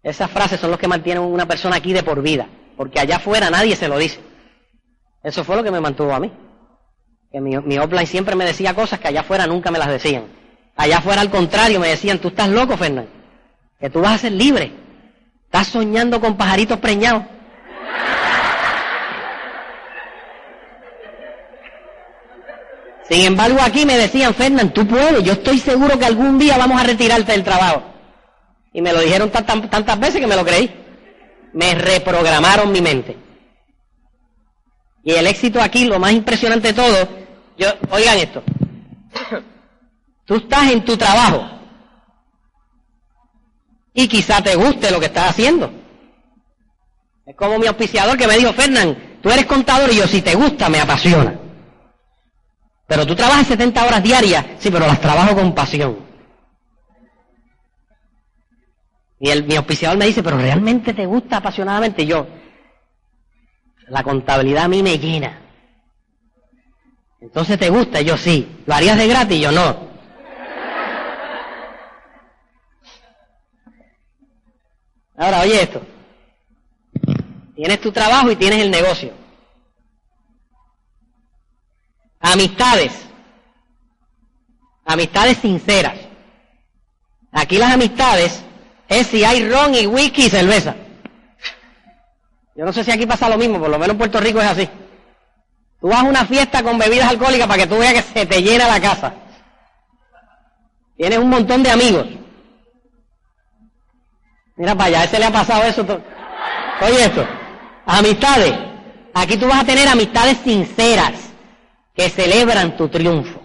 Speaker 1: Esas frases son los que mantienen a una persona aquí de por vida. Porque allá afuera nadie se lo dice. Eso fue lo que me mantuvo a mí. Que mi, mi siempre me decía cosas que allá afuera nunca me las decían. Allá afuera al contrario me decían, tú estás loco, Fernando. Que tú vas a ser libre. Estás soñando con pajaritos preñados. Sin embargo, aquí me decían, Fernán, tú puedes, yo estoy seguro que algún día vamos a retirarte del trabajo. Y me lo dijeron tantas veces que me lo creí. Me reprogramaron mi mente. Y el éxito aquí, lo más impresionante de todo, yo, oigan esto. Tú estás en tu trabajo y quizá te guste lo que estás haciendo. Es como mi auspiciador que me dijo, Fernán, tú eres contador y yo, si te gusta, me apasiona. Pero tú trabajas 70 horas diarias, sí, pero las trabajo con pasión. Y el, mi auspiciador me dice, pero realmente te gusta apasionadamente. yo, la contabilidad a mí me llena. Entonces te gusta, yo sí. ¿Lo harías de gratis? Yo no. Ahora, oye esto. Tienes tu trabajo y tienes el negocio. Amistades. Amistades sinceras. Aquí las amistades es si hay ron y whisky y cerveza. Yo no sé si aquí pasa lo mismo, por lo menos en Puerto Rico es así. Tú vas a una fiesta con bebidas alcohólicas para que tú veas que se te llena la casa. Tienes un montón de amigos. Mira para allá, a ese le ha pasado eso. Oye esto, amistades. Aquí tú vas a tener amistades sinceras que celebran tu triunfo,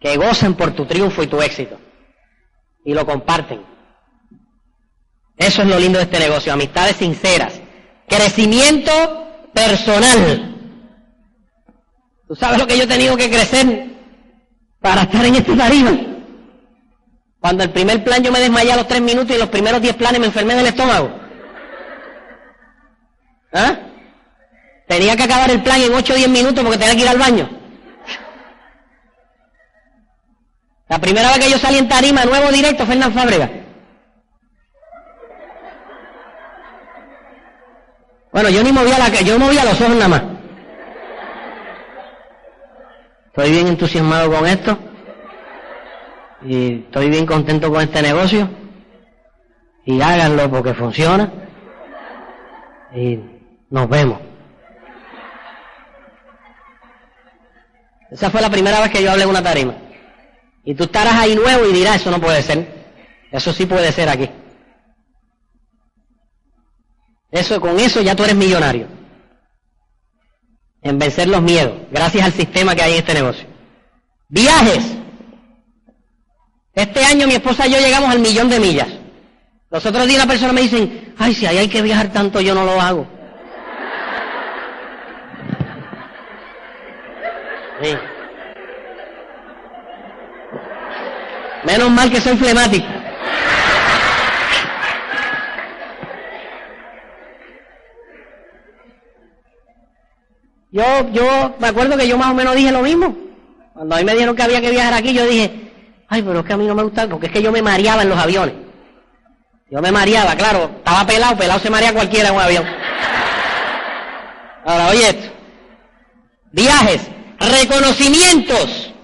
Speaker 1: que gozan por tu triunfo y tu éxito y lo comparten. Eso es lo lindo de este negocio, amistades sinceras, crecimiento personal. ¿Tú sabes lo que yo he tenido que crecer para estar en este tarima? Cuando el primer plan yo me desmayé a los tres minutos y los primeros diez planes me enfermé del estómago. ¿Ah? Tenía que acabar el plan en 8 o 10 minutos porque tenía que ir al baño. La primera vez que yo salí en tarima, nuevo directo, Fernán Fábrega. Bueno, yo ni movía la yo movía los ojos nada más. Estoy bien entusiasmado con esto. Y estoy bien contento con este negocio. Y háganlo porque funciona. Y nos vemos. Esa fue la primera vez que yo hablé en una tarima. Y tú estarás ahí nuevo y dirás, eso no puede ser. Eso sí puede ser aquí. Eso, con eso ya tú eres millonario. En vencer los miedos, gracias al sistema que hay en este negocio. Viajes. Este año mi esposa y yo llegamos al millón de millas. Los otros días una persona me dicen, ay, si ahí hay que viajar tanto, yo no lo hago. Menos mal que soy flemático. Yo, yo me acuerdo que yo más o menos dije lo mismo. Cuando a mí me dijeron que había que viajar aquí, yo dije, ay, pero es que a mí no me gusta, porque es que yo me mareaba en los aviones. Yo me mareaba, claro, estaba pelado, pelado se marea cualquiera en un avión. Ahora, oye esto. Viajes, reconocimientos.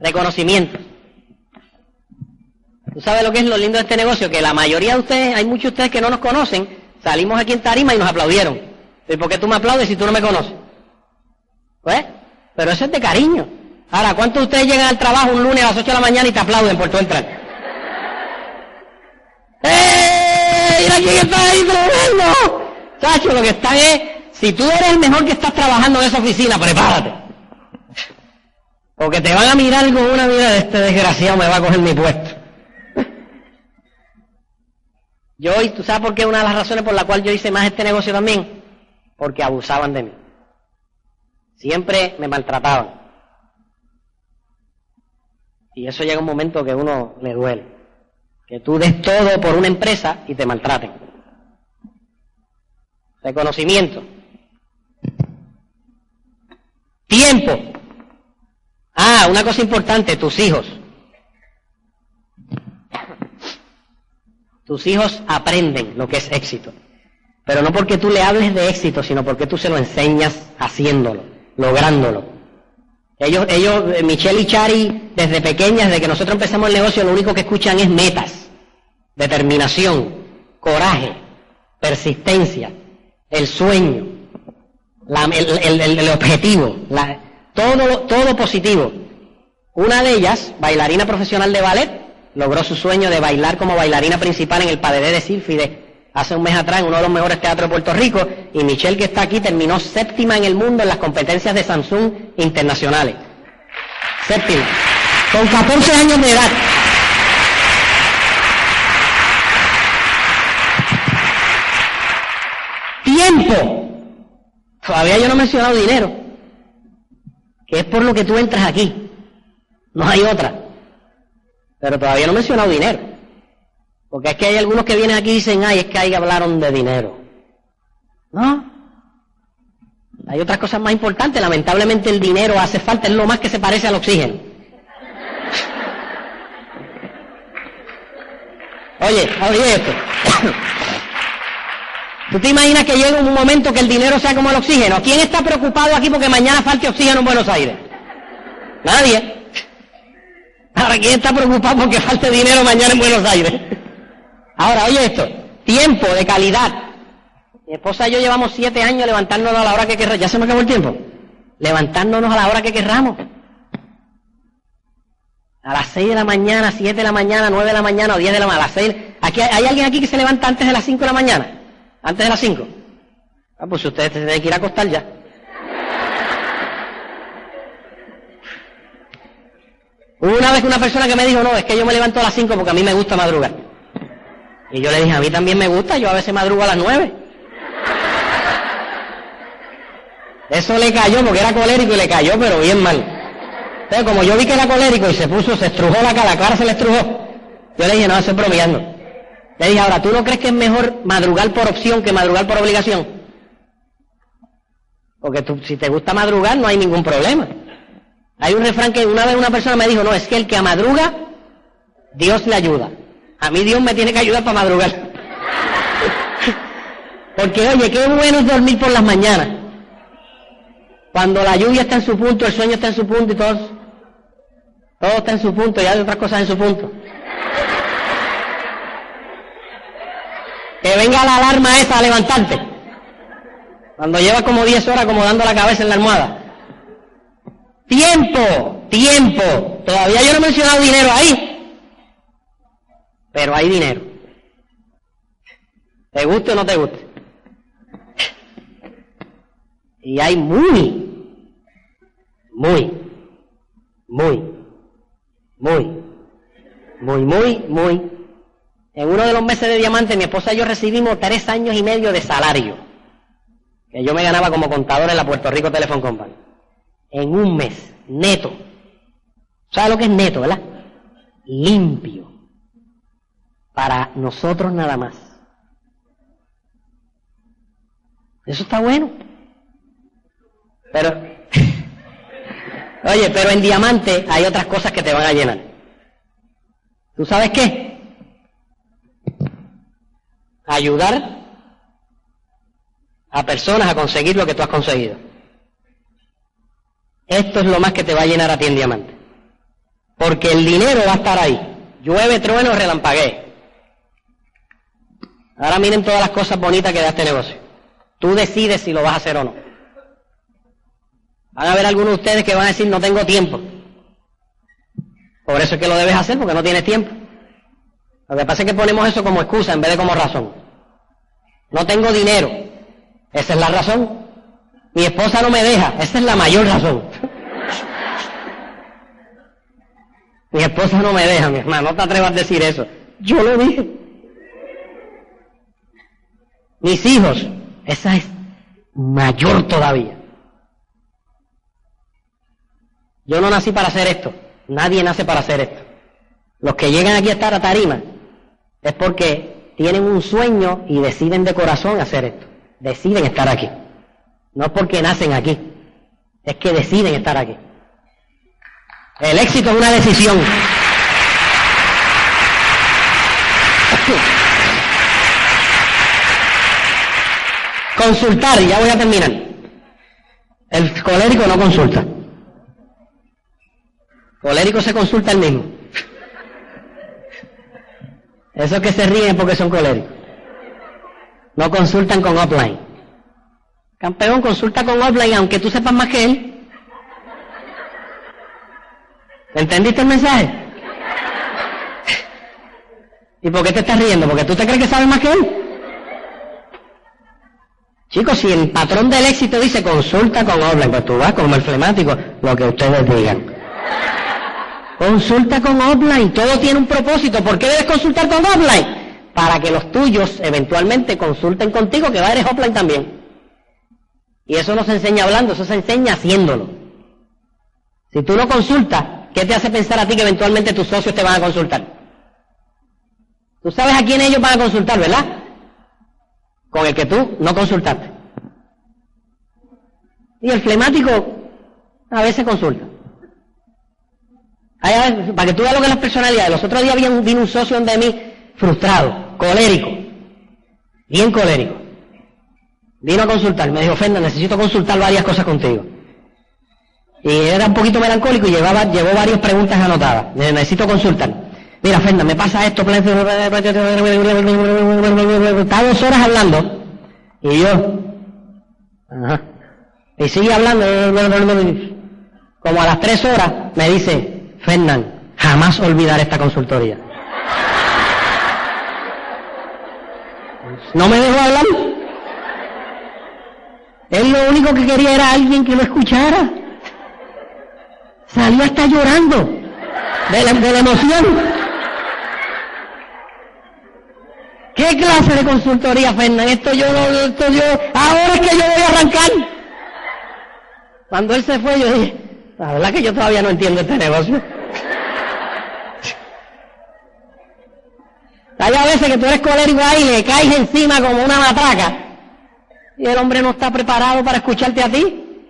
Speaker 1: Reconocimientos. ¿Tú sabes lo que es lo lindo de este negocio? Que la mayoría de ustedes, hay muchos de ustedes que no nos conocen, salimos aquí en Tarima y nos aplaudieron. ¿Y por qué tú me aplaudes si tú no me conoces? Pues, pero eso es de cariño. Ahora, ¿cuántos de ustedes llegan al trabajo un lunes a las 8 de la mañana y te aplauden por tu entrar? ¡Eh! ¡Mira quién está ahí trabajando! Chacho, lo que está es, si tú eres el mejor que estás trabajando en esa oficina, prepárate. Porque te van a mirar con una vida de este desgraciado me va a coger mi puesto. Yo, ¿y tú sabes por qué una de las razones por la cual yo hice más este negocio también? porque abusaban de mí. Siempre me maltrataban. Y eso llega un momento que uno le duele. Que tú des todo por una empresa y te maltraten. Reconocimiento. Tiempo. Ah, una cosa importante, tus hijos. Tus hijos aprenden lo que es éxito. Pero no porque tú le hables de éxito, sino porque tú se lo enseñas haciéndolo, lográndolo. Ellos, ellos, eh, Michelle y Chari, desde pequeñas, desde que nosotros empezamos el negocio, lo único que escuchan es metas, determinación, coraje, persistencia, el sueño, el, objetivo, todo, todo positivo. Una de ellas, bailarina profesional de ballet, logró su sueño de bailar como bailarina principal en el Padre de Sílfide hace un mes atrás en uno de los mejores teatros de Puerto Rico y Michelle que está aquí terminó séptima en el mundo en las competencias de Samsung internacionales. Séptima. Con 14 años de edad. Tiempo. Todavía yo no he mencionado dinero. Que es por lo que tú entras aquí. No hay otra. Pero todavía no he mencionado dinero. Porque es que hay algunos que vienen aquí y dicen, ay, es que ahí hablaron de dinero. ¿No? Hay otras cosas más importantes. Lamentablemente el dinero hace falta, es lo más que se parece al oxígeno. Oye, oye esto. ¿Tú te imaginas que llegue un momento que el dinero sea como el oxígeno? ¿Quién está preocupado aquí porque mañana falte oxígeno en Buenos Aires? Nadie. Ahora, ¿quién está preocupado porque falte dinero mañana en Buenos Aires? Ahora, oye esto, tiempo de calidad. Mi esposa y yo llevamos siete años levantándonos a la hora que querramos. ¿Ya se me acabó el tiempo? Levantándonos a la hora que querramos. A las seis de la mañana, siete de la mañana, nueve de la mañana o diez de la mañana. A las seis. Aquí, ¿Hay alguien aquí que se levanta antes de las cinco de la mañana? ¿Antes de las cinco? Ah, pues ustedes tienen que ir a acostar ya. Una vez una persona que me dijo, no, es que yo me levanto a las cinco porque a mí me gusta madrugar. Y yo le dije, a mí también me gusta, yo a veces madrugo a las nueve. Eso le cayó porque era colérico y le cayó, pero bien mal. Entonces, como yo vi que era colérico y se puso, se estrujó la cara, la se le estrujó, yo le dije, no, estoy bromeando. Le dije, ahora, ¿tú no crees que es mejor madrugar por opción que madrugar por obligación? Porque tú, si te gusta madrugar no hay ningún problema. Hay un refrán que una vez una persona me dijo, no, es que el que madruga, Dios le ayuda. A mí Dios me tiene que ayudar para madrugar. Porque oye, qué bueno es dormir por las mañanas. Cuando la lluvia está en su punto, el sueño está en su punto y todo, todo está en su punto y hay otras cosas en su punto. Que venga la alarma esa a levantarte. Cuando lleva como 10 horas como dando la cabeza en la almohada. Tiempo, tiempo. Todavía yo no he mencionado dinero ahí. Pero hay dinero. ¿Te guste o no te guste? Y hay muy, muy, muy, muy, muy, muy, muy. En uno de los meses de diamante mi esposa y yo recibimos tres años y medio de salario. Que yo me ganaba como contador en la Puerto Rico Telephone Company. En un mes, neto. ¿Sabes lo que es neto, verdad? Limpio. Para nosotros nada más. Eso está bueno. Pero, oye, pero en diamante hay otras cosas que te van a llenar. ¿Tú sabes qué? Ayudar a personas a conseguir lo que tú has conseguido. Esto es lo más que te va a llenar a ti en diamante. Porque el dinero va a estar ahí. Llueve, trueno, relampaguee. Ahora miren todas las cosas bonitas que da este negocio. Tú decides si lo vas a hacer o no. Van a haber algunos de ustedes que van a decir no tengo tiempo. Por eso es que lo debes hacer, porque no tienes tiempo. Lo que pasa es que ponemos eso como excusa en vez de como razón. No tengo dinero. Esa es la razón. Mi esposa no me deja. Esa es la mayor razón. mi esposa no me deja, mi hermano. No te atrevas a decir eso. Yo lo dije. Mis hijos. Esa es mayor todavía. Yo no nací para hacer esto. Nadie nace para hacer esto. Los que llegan aquí a estar a tarima es porque tienen un sueño y deciden de corazón hacer esto. Deciden estar aquí. No porque nacen aquí. Es que deciden estar aquí. El éxito es una decisión. Consultar, y ya voy a terminar. El colérico no consulta. Colérico se consulta el mismo. Esos que se ríen porque son coléricos. No consultan con offline. Campeón, consulta con offline aunque tú sepas más que él. ¿Entendiste el mensaje? ¿Y por qué te estás riendo? ¿Porque tú te crees que sabes más que él? Chicos, si el patrón del éxito dice consulta con offline, pues tú vas como el flemático, lo que ustedes digan. Consulta con offline, todo tiene un propósito. ¿Por qué debes consultar con offline? Para que los tuyos eventualmente consulten contigo, que va eres offline también. Y eso no se enseña hablando, eso se enseña haciéndolo. Si tú no consultas, ¿qué te hace pensar a ti que eventualmente tus socios te van a consultar? Tú sabes a quién ellos van a consultar, ¿verdad? Con el que tú no consultaste. Y el flemático a veces consulta para que tú veas lo que es la personalidad. Los otros días vino un socio de mí frustrado, colérico, bien colérico. Vino a consultar, me dijo, Fenda, necesito consultar varias cosas contigo. Y era un poquito melancólico y llevaba, llevó varias preguntas anotadas. Necesito consultar. Mira, Fenda, me pasa esto. Está dos horas hablando. Y yo. Y sigue hablando. Como a las tres horas me dice, Fernán, jamás olvidar esta consultoría. No me dejó hablar. Él lo único que quería era alguien que lo escuchara. Salía hasta llorando de la, de la emoción. ¿Qué clase de consultoría, Fernán? Esto yo, esto yo, ahora es que yo voy a arrancar. Cuando él se fue, yo dije, la verdad que yo todavía no entiendo este negocio. Hay a veces que tú eres colérico ahí y le caes encima como una matraca. Y el hombre no está preparado para escucharte a ti.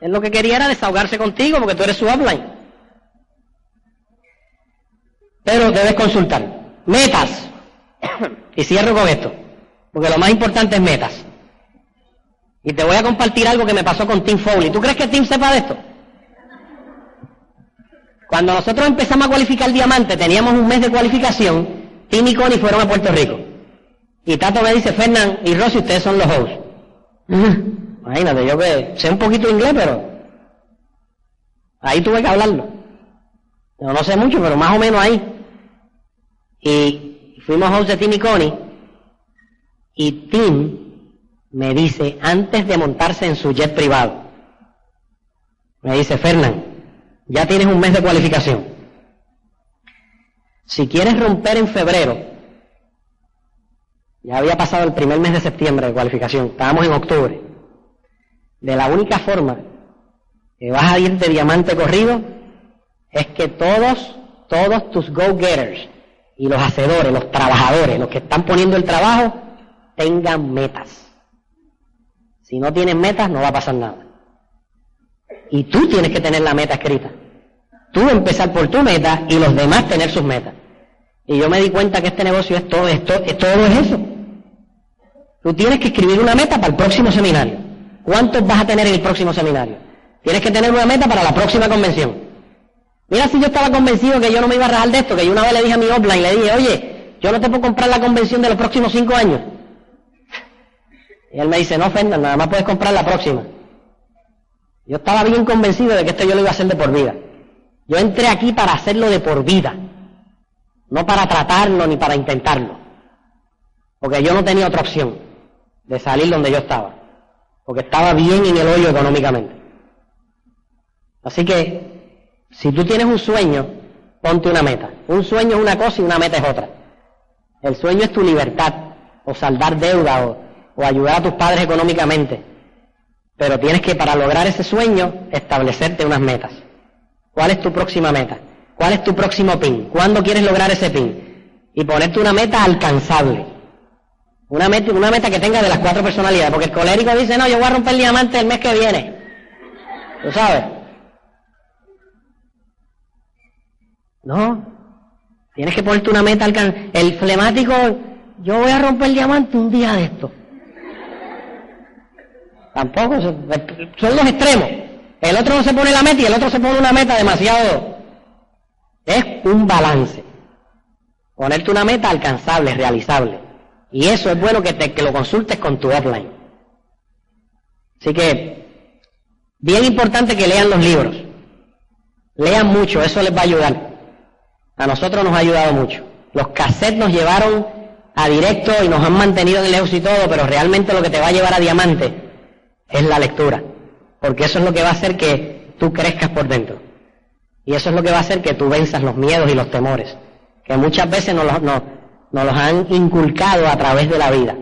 Speaker 1: Él lo que quería era desahogarse contigo porque tú eres su offline. Pero debes consultar. Metas. Y cierro con esto. Porque lo más importante es metas. Y te voy a compartir algo que me pasó con Tim Foley. ¿Tú crees que Tim sepa de esto? Cuando nosotros empezamos a cualificar diamante, teníamos un mes de cualificación, Tim y Connie fueron a Puerto Rico. Y Tato me dice, Fernán y Rosy, ustedes son los hosts. Imagínate, yo que sé un poquito inglés, pero ahí tuve que hablarlo. Yo no sé mucho, pero más o menos ahí. Y fuimos de Tim y Connie. Y Tim me dice, antes de montarse en su jet privado, me dice, Fernán, ya tienes un mes de cualificación. Si quieres romper en febrero, ya había pasado el primer mes de septiembre de cualificación, estábamos en octubre, de la única forma que vas a ir de diamante corrido es que todos, todos tus go-getters y los hacedores, los trabajadores, los que están poniendo el trabajo, tengan metas. Si no tienes metas, no va a pasar nada. Y tú tienes que tener la meta escrita. Tú empezar por tu meta y los demás tener sus metas. Y yo me di cuenta que este negocio es todo, esto, es todo es eso. Tú tienes que escribir una meta para el próximo seminario. ¿Cuántos vas a tener en el próximo seminario? Tienes que tener una meta para la próxima convención. Mira si yo estaba convencido que yo no me iba a rajar de esto, que yo una vez le dije a mi offline, le dije, oye, yo no te puedo comprar la convención de los próximos cinco años. Y él me dice, no, Fernando, nada más puedes comprar la próxima. Yo estaba bien convencido de que esto yo lo iba a hacer de por vida. Yo entré aquí para hacerlo de por vida, no para tratarlo ni para intentarlo. Porque yo no tenía otra opción de salir donde yo estaba. Porque estaba bien en el hoyo económicamente. Así que, si tú tienes un sueño, ponte una meta. Un sueño es una cosa y una meta es otra. El sueño es tu libertad, o saldar deuda, o ayudar a tus padres económicamente. Pero tienes que, para lograr ese sueño, establecerte unas metas. ¿Cuál es tu próxima meta? ¿Cuál es tu próximo pin? ¿Cuándo quieres lograr ese pin? Y ponerte una meta alcanzable. Una meta, una meta que tenga de las cuatro personalidades. Porque el colérico dice, no, yo voy a romper el diamante el mes que viene. ¿Tú sabes? No. Tienes que ponerte una meta alcanzable. El flemático, yo voy a romper el diamante un día de esto. Tampoco, son los extremos. El otro no se pone la meta y el otro se pone una meta demasiado. Es un balance. Ponerte una meta alcanzable, realizable. Y eso es bueno que, te, que lo consultes con tu offline. Así que, bien importante que lean los libros. Lean mucho, eso les va a ayudar. A nosotros nos ha ayudado mucho. Los cassettes nos llevaron a directo y nos han mantenido en el y todo, pero realmente lo que te va a llevar a diamante es la lectura, porque eso es lo que va a hacer que tú crezcas por dentro. Y eso es lo que va a hacer que tú venzas los miedos y los temores, que muchas veces nos los, los han inculcado a través de la vida.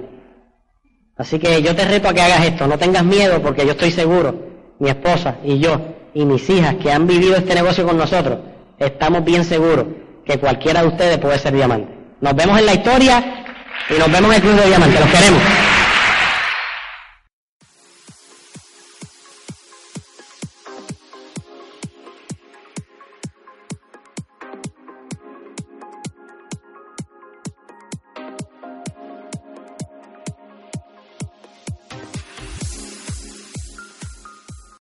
Speaker 1: Así que yo te reto a que hagas esto, no tengas miedo porque yo estoy seguro, mi esposa y yo y mis hijas que han vivido este negocio con nosotros, estamos bien seguros que cualquiera de ustedes puede ser diamante. Nos vemos en la historia y nos vemos en el Club de Diamante. Los queremos.